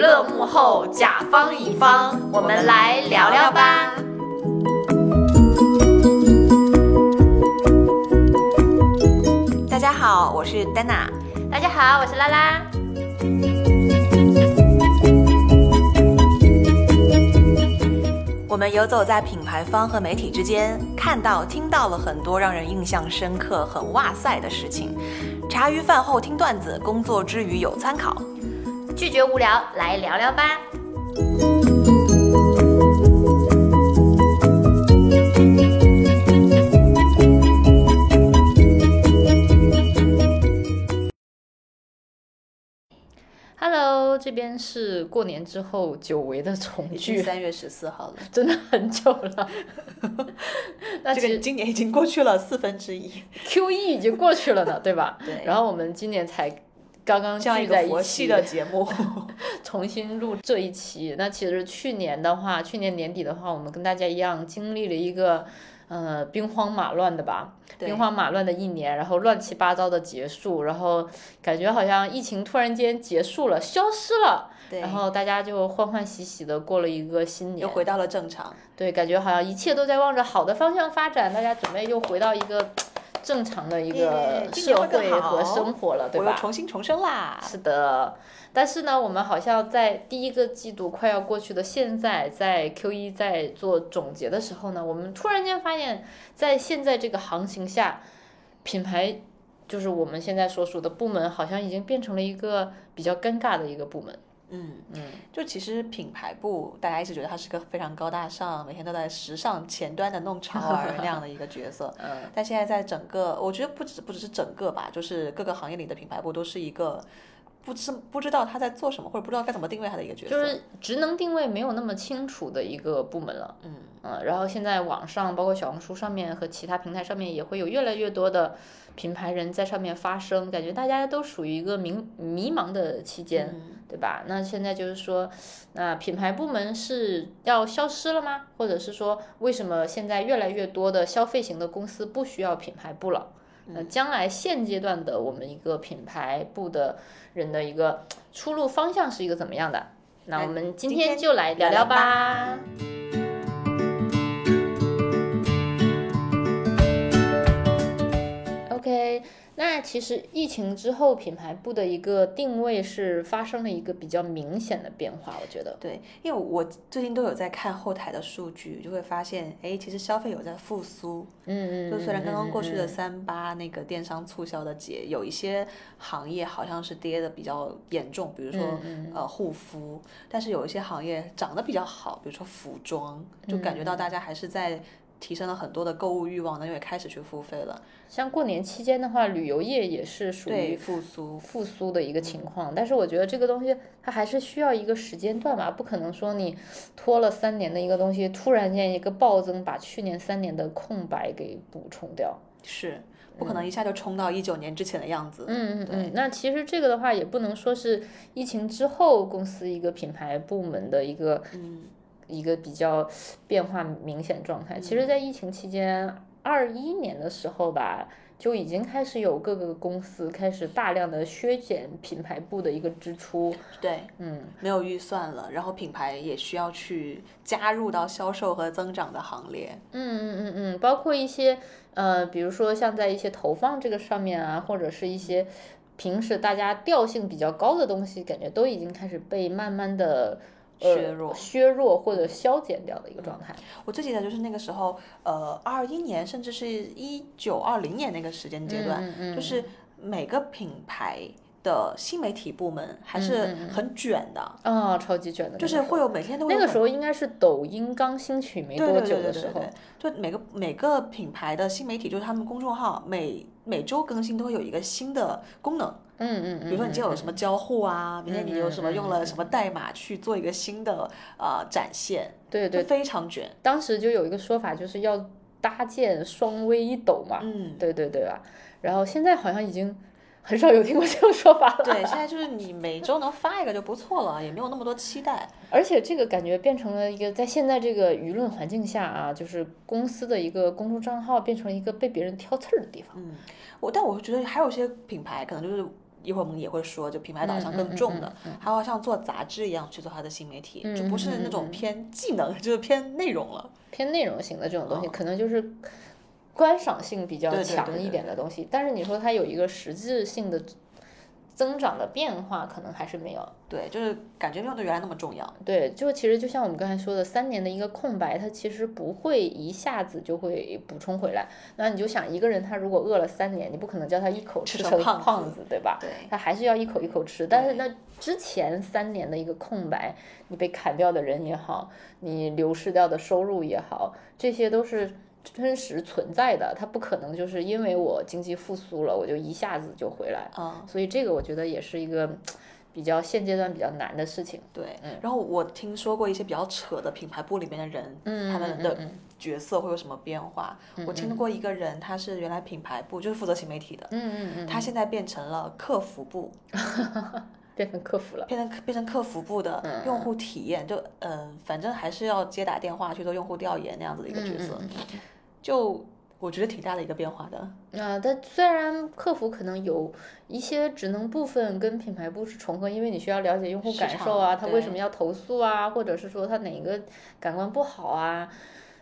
乐幕后，甲方乙方，我们来聊聊吧。大家好，我是丹娜。大家好，我是拉拉。我们游走在品牌方和媒体之间，看到、听到了很多让人印象深刻、很哇塞的事情。茶余饭后听段子，工作之余有参考。拒绝无聊，来聊聊吧。Hello，这边是过年之后久违的重聚，三月十四号了，真的很久了。那这个今年已经过去了四分之一，Q E 已经过去了呢，对吧？对。然后我们今年才刚刚聚在一起的 节目，重新录这一期。那其实去年的话，去年年底的话，我们跟大家一样经历了一个。呃，兵荒马乱的吧，兵荒马乱的一年，然后乱七八糟的结束，然后感觉好像疫情突然间结束了，消失了，然后大家就欢欢喜喜的过了一个新年，又回到了正常。对，感觉好像一切都在往着好的方向发展，大家准备又回到一个正常的一个社会和生活了，对吧？重新重生啦！是的。但是呢，我们好像在第一个季度快要过去的现在，在 Q 一在做总结的时候呢，我们突然间发现，在现在这个行情下，品牌就是我们现在所属的部门，好像已经变成了一个比较尴尬的一个部门。嗯嗯，就其实品牌部，大家一直觉得他是个非常高大上，每天都在时尚前端的弄潮儿那样的一个角色。嗯。但现在在整个，我觉得不止不只是整个吧，就是各个行业里的品牌部都是一个。不知不知道他在做什么，或者不知道该怎么定位他的一个角色，就是职能定位没有那么清楚的一个部门了。嗯嗯，然后现在网上包括小红书上面和其他平台上面也会有越来越多的品牌人在上面发声，感觉大家都属于一个迷迷茫的期间，对吧？那现在就是说，那品牌部门是要消失了吗？或者是说，为什么现在越来越多的消费型的公司不需要品牌部了？那将来现阶段的我们一个品牌部的人的一个出路方向是一个怎么样的？那我们今天就来聊聊吧。OK。那其实疫情之后，品牌部的一个定位是发生了一个比较明显的变化，我觉得。对，因为我最近都有在看后台的数据，就会发现，哎，其实消费有在复苏。嗯嗯。就虽然刚刚过去的三八那个电商促销的节，有一些行业好像是跌的比较严重，比如说呃护肤，但是有一些行业涨得比较好，比如说服装，就感觉到大家还是在。提升了很多的购物欲望呢，因为开始去付费了。像过年期间的话，旅游业也是属于复苏复苏的一个情况。但是我觉得这个东西它还是需要一个时间段吧，不可能说你拖了三年的一个东西，突然间一个暴增，把去年三年的空白给补充掉。是，不可能一下就冲到一九年之前的样子。嗯嗯嗯。那其实这个的话，也不能说是疫情之后公司一个品牌部门的一个嗯。一个比较变化明显状态，其实，在疫情期间，二一年的时候吧，就已经开始有各个公司开始大量的削减品牌部的一个支出。对，嗯，没有预算了，然后品牌也需要去加入到销售和增长的行列。嗯嗯嗯嗯，包括一些呃，比如说像在一些投放这个上面啊，或者是一些平时大家调性比较高的东西，感觉都已经开始被慢慢的。削弱、削弱或者消减掉的一个状态。我最记得就是那个时候，呃，二一年甚至是一九二零年那个时间阶段，就是每个品牌的新媒体部门还是很卷的啊，超级卷的，就是会有每天都会。那个时候应该是抖音刚兴起没多久的时候，就每个每个品牌的新媒体，就是他们公众号每每周更新都会有一个新的功能。嗯嗯嗯，比如说你今天有什么交互啊，明天你有什么用了什么代码去做一个新的呃展现，对对，非常卷。当时就有一个说法，就是要搭建双微一抖嘛，嗯，对对对吧？然后现在好像已经很少有听过这种说法了。对，现在就是你每周能发一个就不错了，也没有那么多期待。而且这个感觉变成了一个在现在这个舆论环境下啊，就是公司的一个公众账号变成了一个被别人挑刺儿的地方。嗯，我但我觉得还有些品牌可能就是。一会儿我们也会说，就品牌导向更重的，还要像做杂志一样去做他的新媒体，就不是那种偏技能，就是偏内容了。偏内容型的这种东西，可能就是观赏性比较强一点的东西。但是你说它有一个实质性的。增长的变化可能还是没有，对，就是感觉没有对原来那么重要。对，就其实就像我们刚才说的，三年的一个空白，它其实不会一下子就会补充回来。那你就想一个人他如果饿了三年，你不可能叫他一口吃成胖子，对吧？对，他还是要一口一口吃。但是那之前三年的一个空白，你被砍掉的人也好，你流失掉的收入也好，这些都是。真实存在的，它不可能就是因为我经济复苏了，我就一下子就回来。啊，所以这个我觉得也是一个比较现阶段比较难的事情。对，然后我听说过一些比较扯的品牌部里面的人，他们的角色会有什么变化？我听过一个人，他是原来品牌部，就是负责新媒体的。嗯嗯嗯。他现在变成了客服部，变成客服了。变成变成客服部的用户体验，就嗯，反正还是要接打电话去做用户调研那样子的一个角色。就我觉得挺大的一个变化的。啊，但虽然客服可能有一些职能部分跟品牌部是重合，因为你需要了解用户感受啊，他为什么要投诉啊，或者是说他哪一个感官不好啊。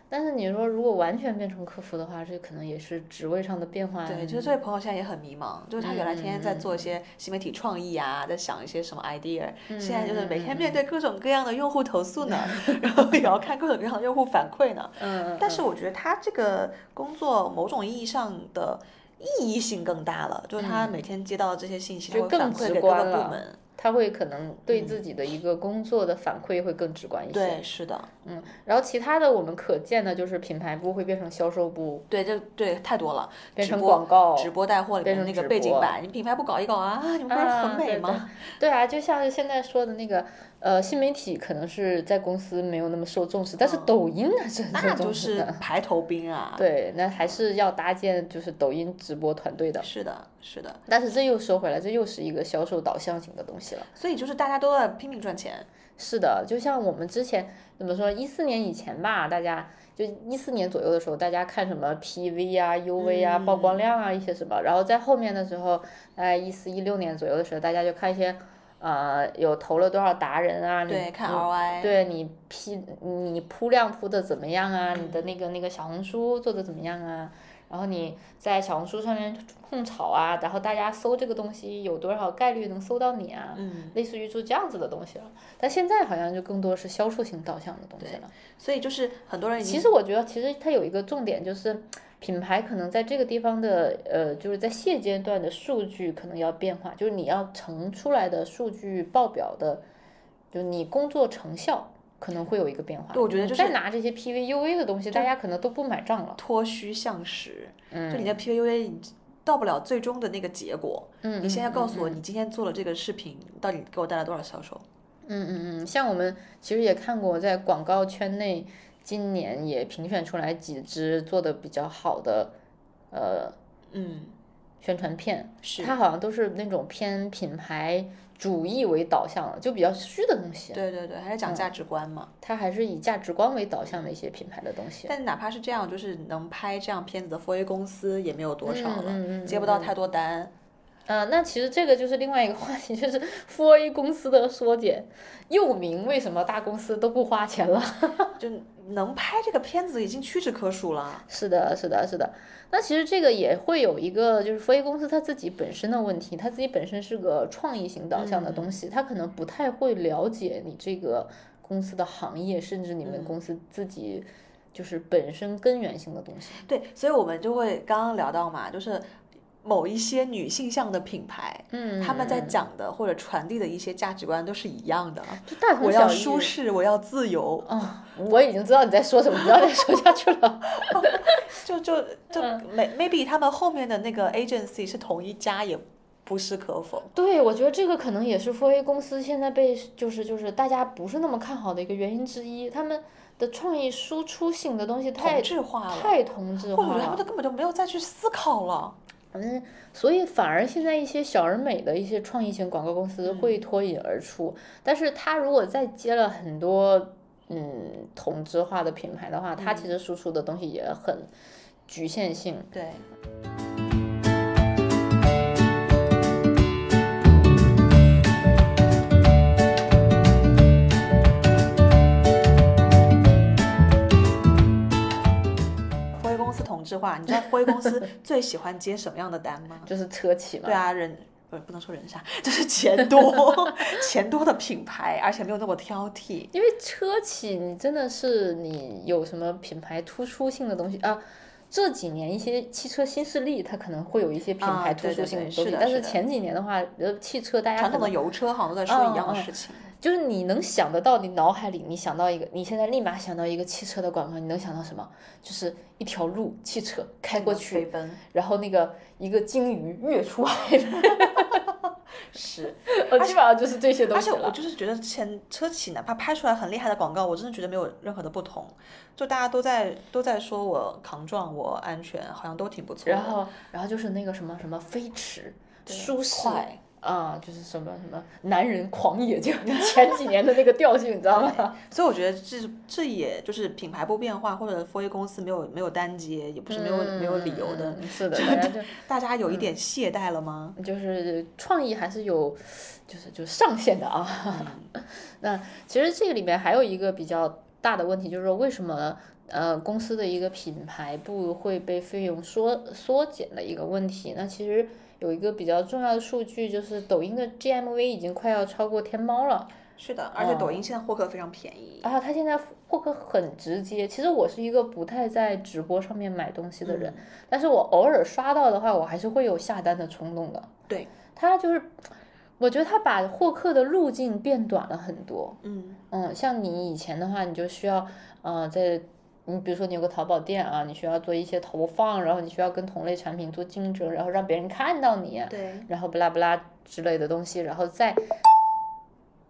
但是你说如果完全变成客服的话，这可能也是职位上的变化。对，就是这位朋友现在也很迷茫，就是他原来天天在做一些新媒体创意啊，在想一些什么 idea，现在就是每天面对各种各样的用户投诉呢，然后也要看各种各样的用户反馈呢。嗯。但是我觉得他这个工作某种意义上的意义性更大了，就是他每天接到这些信息，他会反馈给各个部门。他会可能对自己的一个工作的反馈会更直观一些。对，是的，嗯，然后其他的我们可见的就是品牌部会变成销售部。对，这对太多了。变成广告、直播带货里面那个背景板，你品牌部搞一搞啊，你们不是很美吗？对啊，就像是现在说的那个。呃，新媒体可能是在公司没有那么受重视，但是抖音还是很受重视的。排头兵啊！对，那还是要搭建就是抖音直播团队的。是的，是的。但是这又说回来，这又是一个销售导向型的东西了。所以就是大家都在拼命赚钱。是的，就像我们之前怎么说，一四年以前吧，大家就一四年左右的时候，大家看什么 PV 啊、UV 啊、曝光量啊一些什么，然后在后面的时候，哎，一四一六年左右的时候，大家就看一些。呃，有投了多少达人啊？对，看 ROI。对你批你铺量铺的怎么样啊？你的那个那个小红书做的怎么样啊？然后你在小红书上面碰炒啊，然后大家搜这个东西有多少概率能搜到你啊？嗯。类似于做这样子的东西了，但现在好像就更多是销售型导向的东西了。所以就是很多人。其实我觉得，其实它有一个重点就是。品牌可能在这个地方的，呃，就是在现阶段的数据可能要变化，就是你要呈出来的数据报表的，就你工作成效可能会有一个变化。对，我觉得就是再拿这些 PVUA 的东西，大家可能都不买账了。脱虚向实，嗯就你的 PVUA 到不了最终的那个结果。嗯。你现在告诉我，你今天做了这个视频，到底给我带来多少销售？嗯嗯嗯，像我们其实也看过，在广告圈内。今年也评选出来几支做的比较好的，呃，嗯，宣传片，是它好像都是那种偏品牌主义为导向的，就比较虚的东西。对对对，还是讲价值观嘛。它还是以价值观为导向的一些品牌的东西。但哪怕是这样，就是能拍这样片子的 4A 公司也没有多少了，接不到太多单。呃，那其实这个就是另外一个话题，就是 4A 公司的缩减，又名为什么大公司都不花钱了？就能拍这个片子已经屈指可数了。是的，是的，是的。那其实这个也会有一个，就是 4A 公司它自己本身的问题，它自己本身是个创意型导向的东西，它可能不太会了解你这个公司的行业，甚至你们公司自己就是本身根源性的东西。对，所以我们就会刚刚聊到嘛，就是。某一些女性向的品牌，嗯，他们在讲的或者传递的一些价值观都是一样的，大同小异。我要舒适，我要自由。嗯，我已经知道你在说什么，不要再说下去了。就就就，may maybe 他们后面的那个 agency 是同一家，也不是可否。对，我觉得这个可能也是 4A 公司现在被就是就是大家不是那么看好的一个原因之一。他们的创意输出性的东西太同质化了，太同质化了，或者他们都根本就没有再去思考了。嗯，所以反而现在一些小而美的一些创意型广告公司会脱颖而出，但是他如果再接了很多嗯同质化的品牌的话，他其实输出的东西也很局限性。对。你知道辉公司 最喜欢接什么样的单吗？就是车企嘛。对啊，人不不能说人傻，就是钱多，钱多的品牌，而且没有那么挑剔。因为车企，你真的是你有什么品牌突出性的东西啊？这几年一些汽车新势力，它可能会有一些品牌突出性的东西，但是前几年的话，呃，汽车大家传统的油车好像都在说一样的事情。就是你能想得到，你脑海里你想到一个，你现在立马想到一个汽车的广告，你能想到什么？就是一条路，汽车开过去，然后那个一个鲸鱼跃出海。是，我基本上就是这些东西而且我就是觉得前车企哪怕拍出来很厉害的广告，我真的觉得没有任何的不同。就大家都在都在说我扛撞，我安全，好像都挺不错的。然后，然后就是那个什么什么飞驰，舒适。啊，就是什么什么男人狂野，就 前几年的那个调性，你知道吗？所以我觉得这这也就是品牌不变化，或者 f o 公司没有没有单接，也不是没有没有理由的。是的，大家有一点懈怠了吗？就是创意还是有，就是就是上限的啊。那其实这个里面还有一个比较大的问题，就是说为什么呃公司的一个品牌部会被费用缩缩减的一个问题？那其实。有一个比较重要的数据，就是抖音的 GMV 已经快要超过天猫了。是的，而且抖音现在获客非常便宜。然后它现在获客很直接。其实我是一个不太在直播上面买东西的人，但是我偶尔刷到的话，我还是会有下单的冲动的。对，它就是，我觉得他把获客的路径变短了很多。嗯嗯，像你以前的话，你就需要，呃，在。你比如说，你有个淘宝店啊，你需要做一些投放，然后你需要跟同类产品做竞争，然后让别人看到你，对，然后不拉不拉之类的东西，然后再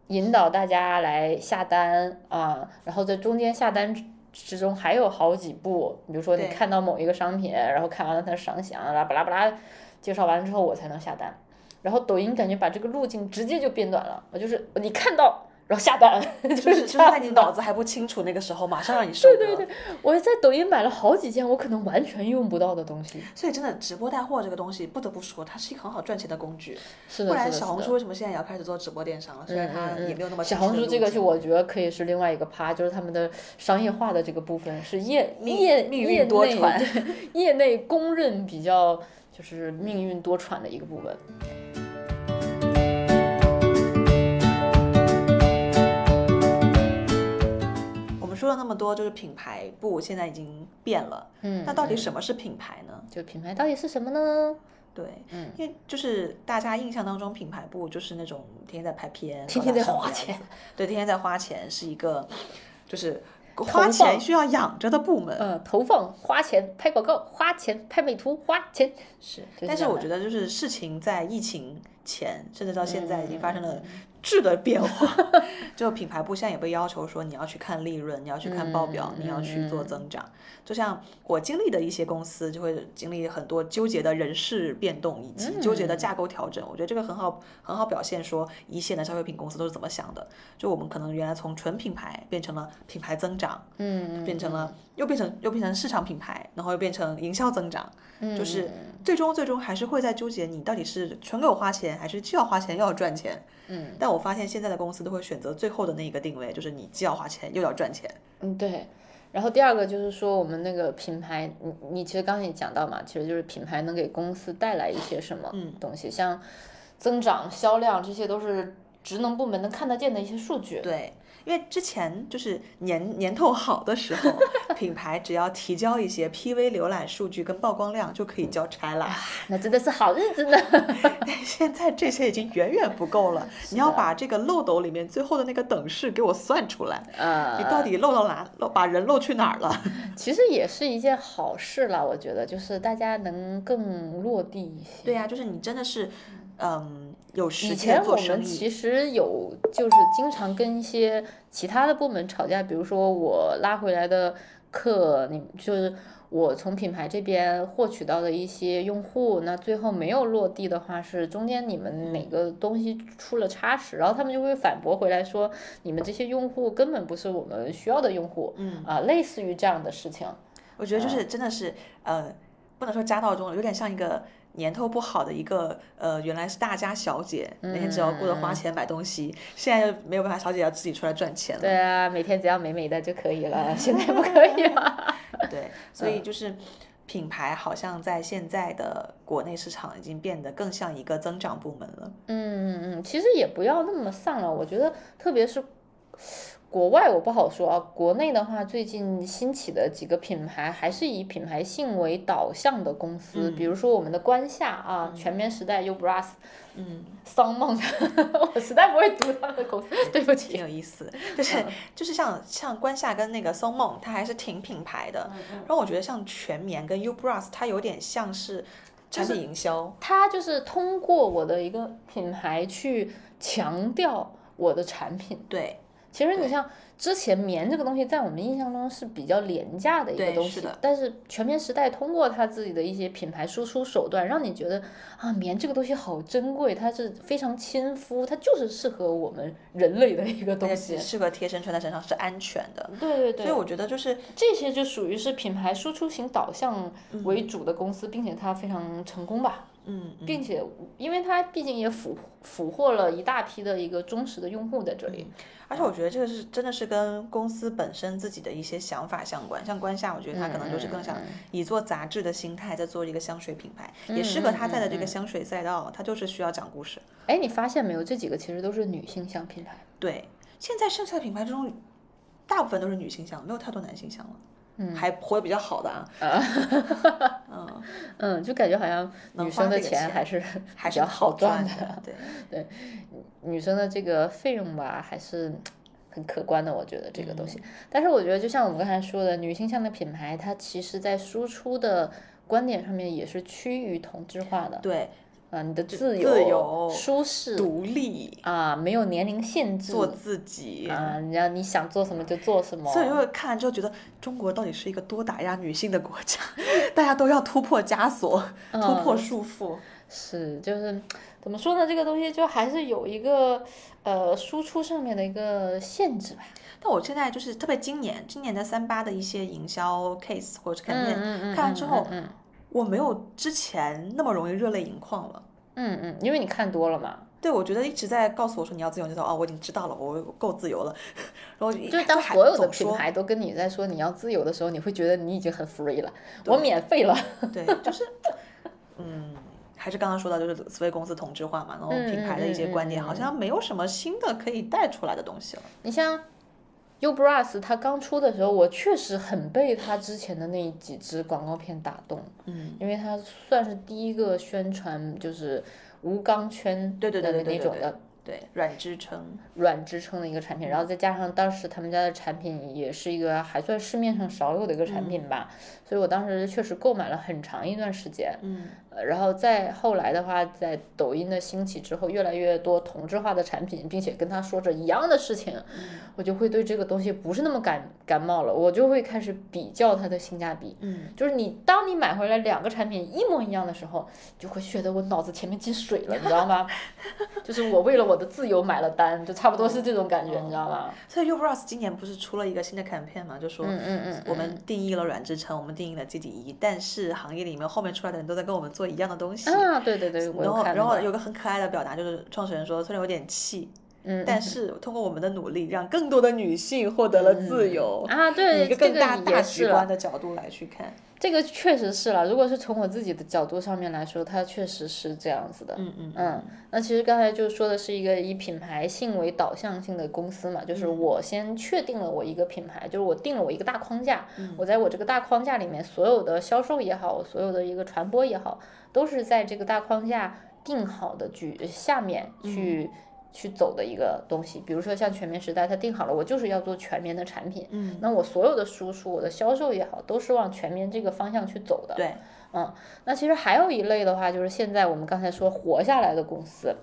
引导大家来下单啊，然后在中间下单之中还有好几步，比如说你看到某一个商品，然后看完了它的赏享，拉巴拉巴拉介绍完了之后我才能下单，然后抖音感觉把这个路径直接就变短了，我就是你看到。然后下单，就是就是在你脑子还不清楚那个时候，马上让你收。对对对，我在抖音买了好几件我可能完全用不到的东西。所以真的直播带货这个东西，不得不说，它是一个很好赚钱的工具。是的，不然小红书为什么现在也要开始做直播电商了？虽然它也没有那么。小红书这个是我觉得可以是另外一个趴，就是他们的商业化的这个部分是业业业内 业内公认比较就是命运多舛的一个部分。说了那么多，就是品牌部现在已经变了。嗯，那到底什么是品牌呢？就品牌到底是什么呢？对，嗯，因为就是大家印象当中，品牌部就是那种天天在拍片，天天在花钱，对，天天在花钱，是一个就是花钱需要养着的部门。嗯，投放花钱拍广告，花钱拍美图，花钱是。但是我觉得，就是事情在疫情前，甚至到现在，已经发生了。质的变化，就品牌部现在也被要求说，你要去看利润，你要去看报表，你要去做增长。就像我经历的一些公司，就会经历很多纠结的人事变动以及纠结的架构调整。我觉得这个很好，很好表现说一线的消费品公司都是怎么想的。就我们可能原来从纯品牌变成了品牌增长，嗯，变成了又变成又变成市场品牌，然后又变成营销增长，就是最终最终还是会在纠结你到底是纯给我花钱，还是既要花钱又要赚钱。嗯，但我发现现在的公司都会选择最后的那一个定位，就是你既要花钱又要赚钱。嗯，对。然后第二个就是说，我们那个品牌，你你其实刚才也讲到嘛，其实就是品牌能给公司带来一些什么东西，像增长、销量，这些都是职能部门能看得见的一些数据。对。因为之前就是年年头好的时候，品牌只要提交一些 PV 浏览数据跟曝光量就可以交差了，那真的是好日子呢。现在这些已经远远不够了，你要把这个漏斗里面最后的那个等式给我算出来。啊，你到底漏到哪？漏把人漏去哪儿了？其实也是一件好事了，我觉得就是大家能更落地一些。对呀，就是你真的是。嗯，有时以前我们其实有，就是经常跟一些其他的部门吵架，比如说我拉回来的客，你就是我从品牌这边获取到的一些用户，那最后没有落地的话，是中间你们哪个东西出了差池，然后他们就会反驳回来说，你们这些用户根本不是我们需要的用户，嗯。啊，类似于这样的事情，我觉得就是真的是呃，不能说家道中有点像一个。年头不好的一个呃，原来是大家小姐，每天只要顾着花钱买东西，现在没有办法，小姐要自己出来赚钱了。对啊，每天只要美美的就可以了，现在不可以了。对，所以就是品牌好像在现在的国内市场已经变得更像一个增长部门了。嗯嗯嗯，其实也不要那么丧了，我觉得特别是。国外我不好说啊，国内的话，最近兴起的几个品牌还是以品牌性为导向的公司，比如说我们的关夏啊，全棉时代、Ubras，嗯，桑梦，我实在不会读他们的公司，对不起。挺有意思，就是就是像像关夏跟那个桑梦，它还是挺品牌的。然后我觉得像全棉跟 Ubras，它有点像是产品营销，它就是通过我的一个品牌去强调我的产品。对。其实你像之前棉这个东西，在我们印象中是比较廉价的一个东西，但是全棉时代通过它自己的一些品牌输出手段，让你觉得啊，棉这个东西好珍贵，它是非常亲肤，它就是适合我们人类的一个东西，适合贴身穿在身上是安全的。对对对。所以我觉得就是这些就属于是品牌输出型导向为主的公司，并且它非常成功吧。嗯，并且，因为它毕竟也俘俘获了一大批的一个忠实的用户在这里，而且我觉得这个是真的是跟公司本身自己的一些想法相关。像关夏，我觉得他可能就是更想以做杂志的心态在做一个香水品牌，也适合他在的这个香水赛道，他就是需要讲故事。哎，你发现没有？这几个其实都是女性香品牌。对，现在剩下的品牌之中，大部分都是女性香，没有太多男性香了。嗯，还活得比较好的啊，嗯嗯，就感觉好像女生的钱还是还比较好赚的，对对，女生的这个费用吧还是很可观的，我觉得这个东西。但是我觉得，就像我们刚才说的，女性向的品牌，它其实在输出的观点上面也是趋于同质化的，对。啊，你的自由、舒适、独立啊，没有年龄限制，做自己啊，然后你想做什么就做什么。所以就会看就觉得中国到底是一个多打压女性的国家，大家都要突破枷锁，突破束缚。是，就是怎么说呢？这个东西就还是有一个呃输出上面的一个限制吧。但我现在就是特别今年，今年的三八的一些营销 case 或者是看片，看完之后。我没有之前那么容易热泪盈眶了。嗯嗯，因为你看多了嘛。对，我觉得一直在告诉我说你要自由，就说哦，我已经知道了，我够自由了。然后就当所有的品牌都跟你在说你要自由的时候，你会觉得你已经很 free 了，我免费了。对，就是，嗯，还是刚刚说到就是所谓公司同质化嘛，然后品牌的一些观点好像没有什么新的可以带出来的东西了。你像。Ubras 它刚出的时候，我确实很被它之前的那几支广告片打动，嗯，因为它算是第一个宣传就是无钢圈对对对那种的。对软支撑，软支撑的一个产品，然后再加上当时他们家的产品也是一个还算市面上少有的一个产品吧，所以我当时确实购买了很长一段时间。嗯，然后再后来的话，在抖音的兴起之后，越来越多同质化的产品，并且跟他说着一样的事情，我就会对这个东西不是那么感感冒了，我就会开始比较它的性价比。嗯，就是你当你买回来两个产品一模一样的时候，就会觉得我脑子前面进水了，你知道吗？就是我为了我。的自由买了单，就差不多是这种感觉，你知道吗？所以 Ubras 今年不是出了一个新的 campaign 嘛，就说，嗯嗯嗯，我们定义了软支撑，我们定义了自己一，但是行业里面后面出来的人都在跟我们做一样的东西。啊，对对对，然后然后有个很可爱的表达，就是创始人说，虽然有点气，嗯，但是通过我们的努力，让更多的女性获得了自由。啊，对，一个更大大局观的角度来去看。这个确实是了，如果是从我自己的角度上面来说，它确实是这样子的。嗯嗯嗯。那其实刚才就说的是一个以品牌性为导向性的公司嘛，就是我先确定了我一个品牌，就是我定了我一个大框架，嗯我在我这个大框架里面，所有的销售也好，所有的一个传播也好，都是在这个大框架定好的局下面去。去走的一个东西，比如说像全棉时代，它定好了，我就是要做全棉的产品。嗯，那我所有的输出，我的销售也好，都是往全棉这个方向去走的。对，嗯，那其实还有一类的话，就是现在我们刚才说活下来的公司，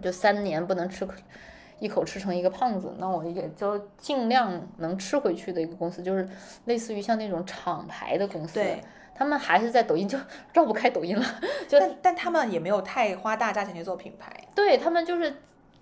就三年不能吃一口吃成一个胖子，那我也就尽量能吃回去的一个公司，就是类似于像那种厂牌的公司。对。他们还是在抖音，就 绕不开抖音了。就但但他们也没有太花大价钱去做品牌。对他们就是，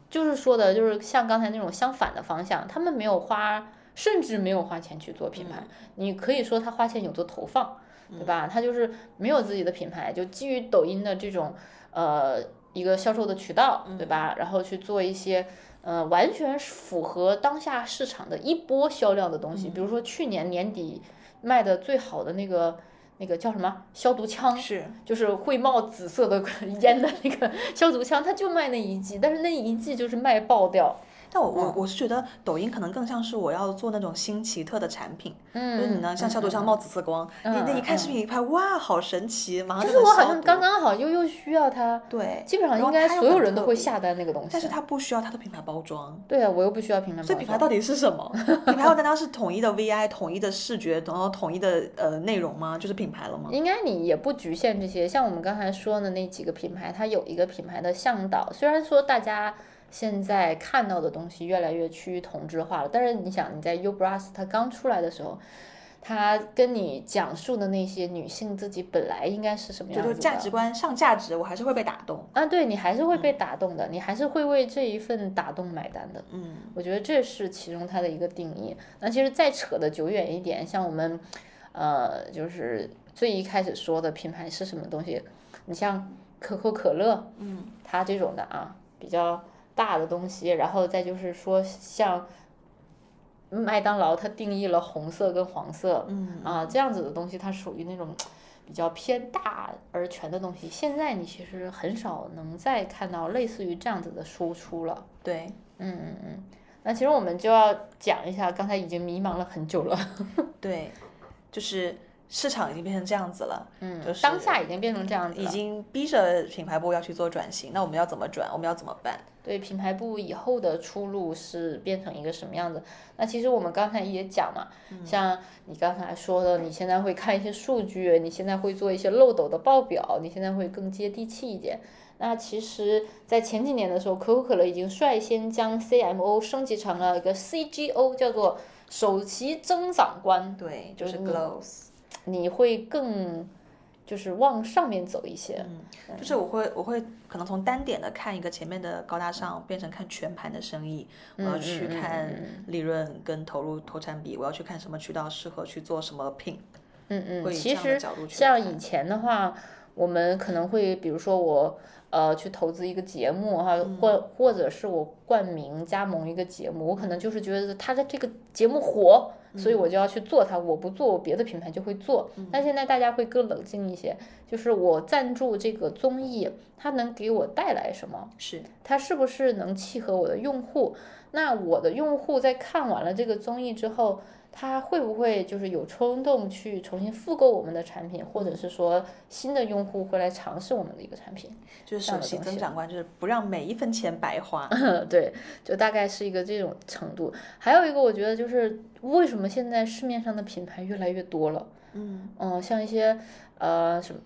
就是说的，就是像刚才那种相反的方向，他们没有花，甚至没有花钱去做品牌。你可以说他花钱有做投放，对吧？他就是没有自己的品牌，就基于抖音的这种呃一个销售的渠道，对吧？然后去做一些呃完全符合当下市场的一波销量的东西，比如说去年年底卖的最好的那个。那个叫什么消毒枪，是就是会冒紫色的 烟的那个消毒枪，他就卖那一季，但是那一季就是卖爆掉。但我我我是觉得抖音可能更像是我要做那种新奇特的产品，嗯，就是你呢像消毒枪冒紫色光，你那一看视频一拍，哇，好神奇，马上就是我好像刚刚好又又需要它，对，基本上应该所有人都会下单那个东西，但是它不需要它的品牌包装，对啊，我又不需要品牌包装，所以品牌到底是什么？品牌难道是统一的 VI、统一的视觉，然后统一的呃内容吗？就是品牌了吗？应该你也不局限这些，像我们刚才说的那几个品牌，它有一个品牌的向导，虽然说大家。现在看到的东西越来越趋于同质化了，但是你想，你在 U Bras 它刚出来的时候，它跟你讲述的那些女性自己本来应该是什么样子的价值观上价值，我还是会被打动啊！对你还是会被打动的，你还是会为这一份打动买单的。嗯，我觉得这是其中它的一个定义。那其实再扯的久远一点，像我们呃，就是最一开始说的品牌是什么东西？你像可口可乐，嗯，它这种的啊，比较。大的东西，然后再就是说，像麦当劳，它定义了红色跟黄色，嗯啊，这样子的东西，它属于那种比较偏大而全的东西。现在你其实很少能再看到类似于这样子的输出了。对，嗯嗯嗯。那其实我们就要讲一下，刚才已经迷茫了很久了。对，就是市场已经变成这样子了，嗯，就是当下已经变成这样子，已经逼着品牌部要去做转型。那我们要怎么转？我们要怎么办？对品牌部以后的出路是变成一个什么样子？那其实我们刚才也讲嘛，像你刚才说的，你现在会看一些数据，你现在会做一些漏斗的报表，你现在会更接地气一点。那其实，在前几年的时候，可口可乐已经率先将 CMO 升级成了一个 CGO，叫做首席增长官。对，就是 Glows，你会更。就是往上面走一些，嗯，就是我会我会可能从单点的看一个前面的高大上，变成看全盘的生意，我要去看利润跟投入投产比，我要去看什么渠道适合去做什么品，嗯嗯，其实像以前的话，我们可能会比如说我。呃，去投资一个节目哈，或或者是我冠名加盟一个节目，我可能就是觉得他的这个节目火，所以我就要去做它。我不做，我别的品牌就会做。但现在大家会更冷静一些，就是我赞助这个综艺，它能给我带来什么？是它是不是能契合我的用户？那我的用户在看完了这个综艺之后。他会不会就是有冲动去重新复购我们的产品，或者是说新的用户会来尝试我们的一个产品？就是首席增长官，就是不让每一分钱白花。对，就大概是一个这种程度。还有一个，我觉得就是为什么现在市面上的品牌越来越多了？嗯嗯，像一些呃什么，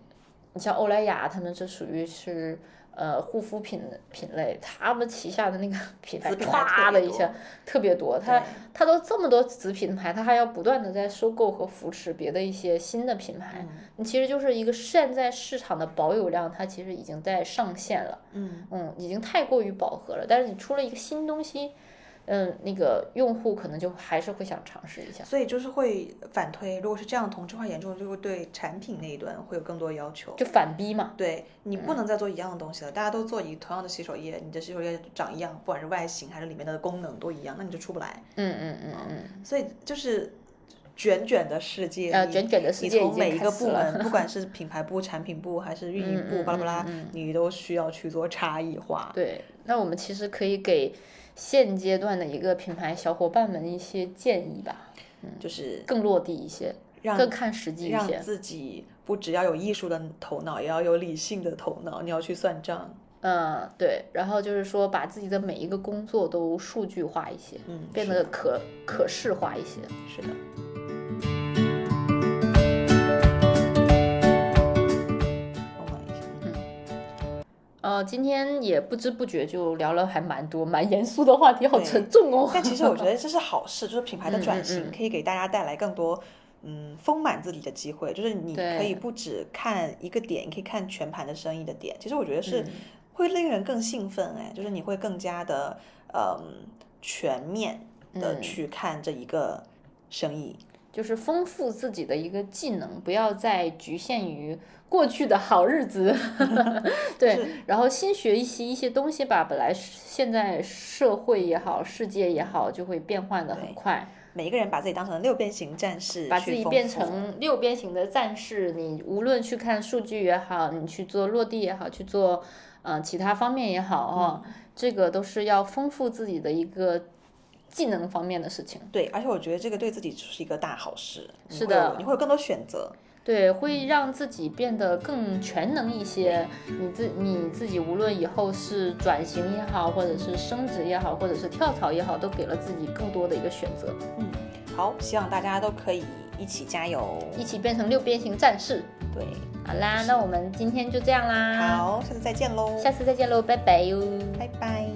你像欧莱雅，他们这属于是。呃，护肤品品类，他们旗下的那个 品牌唰的一下特别多，他他都这么多子品牌，他还要不断的在收购和扶持别的一些新的品牌，你其实就是一个现在市场的保有量，它其实已经在上限了，嗯。嗯，已经太过于饱和了，但是你出了一个新东西。嗯，那个用户可能就还是会想尝试一下，所以就是会反推。如果是这样同质化严重，就会对产品那一端会有更多要求，就反逼嘛。对你不能再做一样的东西了，大家都做一同样的洗手液，你的洗手液长一样，不管是外形还是里面的功能都一样，那你就出不来。嗯嗯嗯嗯。所以就是卷卷的世界，呃，卷卷的世界你从每一个部门，不管是品牌部、产品部还是运营部，巴拉巴拉，你都需要去做差异化。对，那我们其实可以给。现阶段的一个品牌小伙伴们一些建议吧，嗯，就是更落地一些，更看实际一些，让自己不只要有艺术的头脑，也要有理性的头脑，你要去算账。嗯，对，然后就是说把自己的每一个工作都数据化一些，嗯，变得可可视化一些。是的。呃，今天也不知不觉就聊了还蛮多蛮严肃的话题，好沉重哦。但其实我觉得 这是好事，就是品牌的转型可以给大家带来更多嗯丰满自己的机会。就是你可以不只看一个点，你可以看全盘的生意的点。其实我觉得是会令人更兴奋哎，就是你会更加的嗯全面的去看这一个生意。就是丰富自己的一个技能，不要再局限于过去的好日子。对，然后新学习一些东西吧。本来现在社会也好，世界也好，就会变换的很快。每一个人把自己当成六边形战士，把自己变成六边形的战士。你无论去看数据也好，你去做落地也好，去做嗯其他方面也好啊，这个都是要丰富自己的一个技能方面的事情。对，而且我觉得这个对自己是一个大好事。是的，你会有更多选择。对，会让自己变得更全能一些。你自你自己无论以后是转型也好，或者是升职也好，或者是跳槽也好，都给了自己更多的一个选择。嗯，好，希望大家都可以一起加油，一起变成六边形战士。对，好啦，那我们今天就这样啦。好，下次再见喽。下次再见喽，拜拜哟，拜拜。